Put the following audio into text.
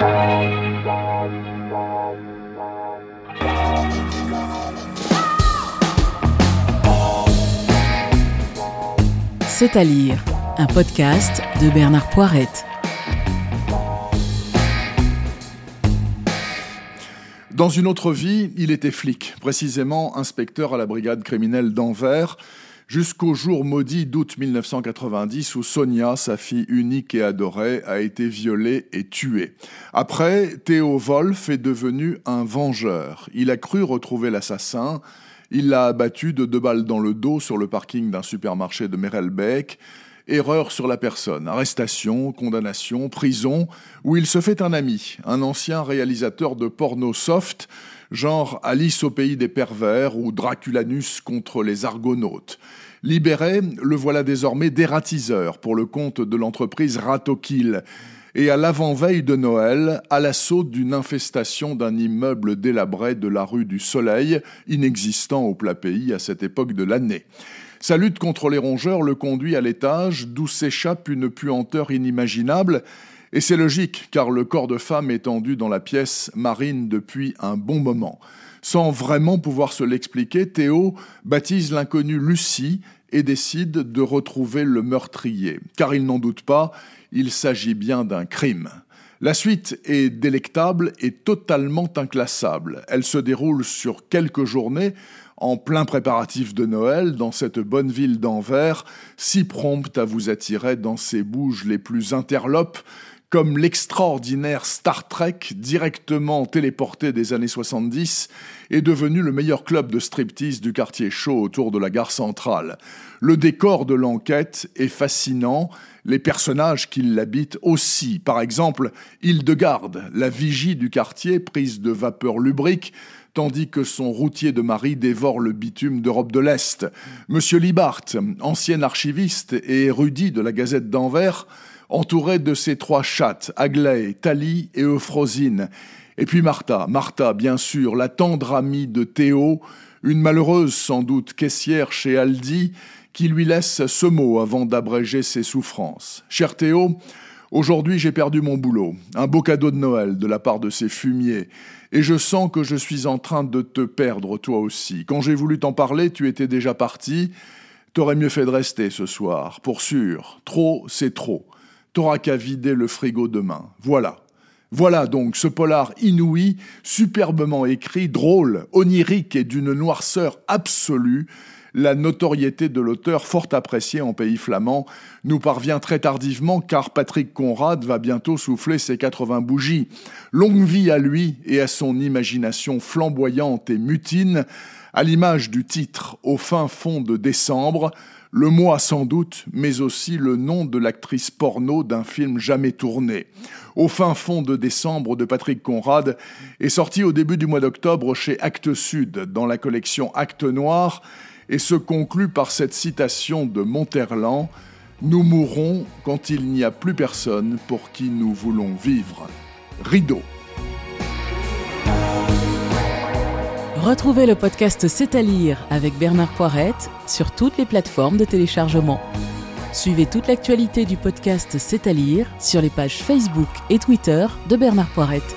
C'est à lire, un podcast de Bernard Poirette. Dans une autre vie, il était flic, précisément inspecteur à la brigade criminelle d'Anvers, jusqu'au jour maudit d'août 1990 où Sonia, sa fille unique et adorée, a été violée et tuée. Après, Théo Wolf est devenu un vengeur. Il a cru retrouver l'assassin, il l'a abattu de deux balles dans le dos sur le parking d'un supermarché de Merelbeek. Erreur sur la personne, arrestation, condamnation, prison, où il se fait un ami, un ancien réalisateur de porno soft, genre Alice au pays des pervers ou Draculanus contre les argonautes. Libéré, le voilà désormais dératiseur pour le compte de l'entreprise Ratokil et à l'avant-veille de Noël, à l'assaut d'une infestation d'un immeuble délabré de la rue du Soleil, inexistant au plat pays à cette époque de l'année. Sa lutte contre les rongeurs le conduit à l'étage d'où s'échappe une puanteur inimaginable, et c'est logique car le corps de femme est tendu dans la pièce marine depuis un bon moment. Sans vraiment pouvoir se l'expliquer, Théo baptise l'inconnue Lucie et décide de retrouver le meurtrier, car il n'en doute pas, il s'agit bien d'un crime. La suite est délectable et totalement inclassable. Elle se déroule sur quelques journées, en plein préparatif de Noël, dans cette bonne ville d'Anvers, si prompte à vous attirer dans ses bouges les plus interlopes, comme l'extraordinaire Star Trek directement téléporté des années 70 est devenu le meilleur club de striptease du quartier chaud autour de la gare centrale. Le décor de l'enquête est fascinant, les personnages qui l'habitent aussi. Par exemple, Hildegarde, la vigie du quartier prise de vapeur lubrique, tandis que son routier de mari dévore le bitume d'Europe de l'Est. Monsieur Libart, ancien archiviste et érudit de la Gazette d'Anvers, entouré de ses trois chattes, Aglaé, Thalie et Euphrosine. Et puis Martha, Martha, bien sûr, la tendre amie de Théo, une malheureuse sans doute caissière chez Aldi, qui lui laisse ce mot avant d'abréger ses souffrances. Cher Théo, aujourd'hui j'ai perdu mon boulot, un beau cadeau de Noël de la part de ces fumiers, et je sens que je suis en train de te perdre toi aussi. Quand j'ai voulu t'en parler, tu étais déjà parti. T'aurais mieux fait de rester ce soir, pour sûr. Trop, c'est trop. T'auras qu'à vider le frigo demain. Voilà. Voilà donc ce polar inouï, superbement écrit, drôle, onirique et d'une noirceur absolue. La notoriété de l'auteur, fort appréciée en pays flamand, nous parvient très tardivement car Patrick Conrad va bientôt souffler ses 80 bougies. Longue vie à lui et à son imagination flamboyante et mutine, à l'image du titre Au fin fond de décembre, le mois sans doute, mais aussi le nom de l'actrice porno d'un film jamais tourné. Au fin fond de décembre de Patrick Conrad est sorti au début du mois d'octobre chez Actes Sud dans la collection Actes Noir et se conclut par cette citation de Monterland Nous mourrons quand il n'y a plus personne pour qui nous voulons vivre. Rideau. Retrouvez le podcast C'est à lire avec Bernard Poirette sur toutes les plateformes de téléchargement. Suivez toute l'actualité du podcast C'est à lire sur les pages Facebook et Twitter de Bernard Poirette.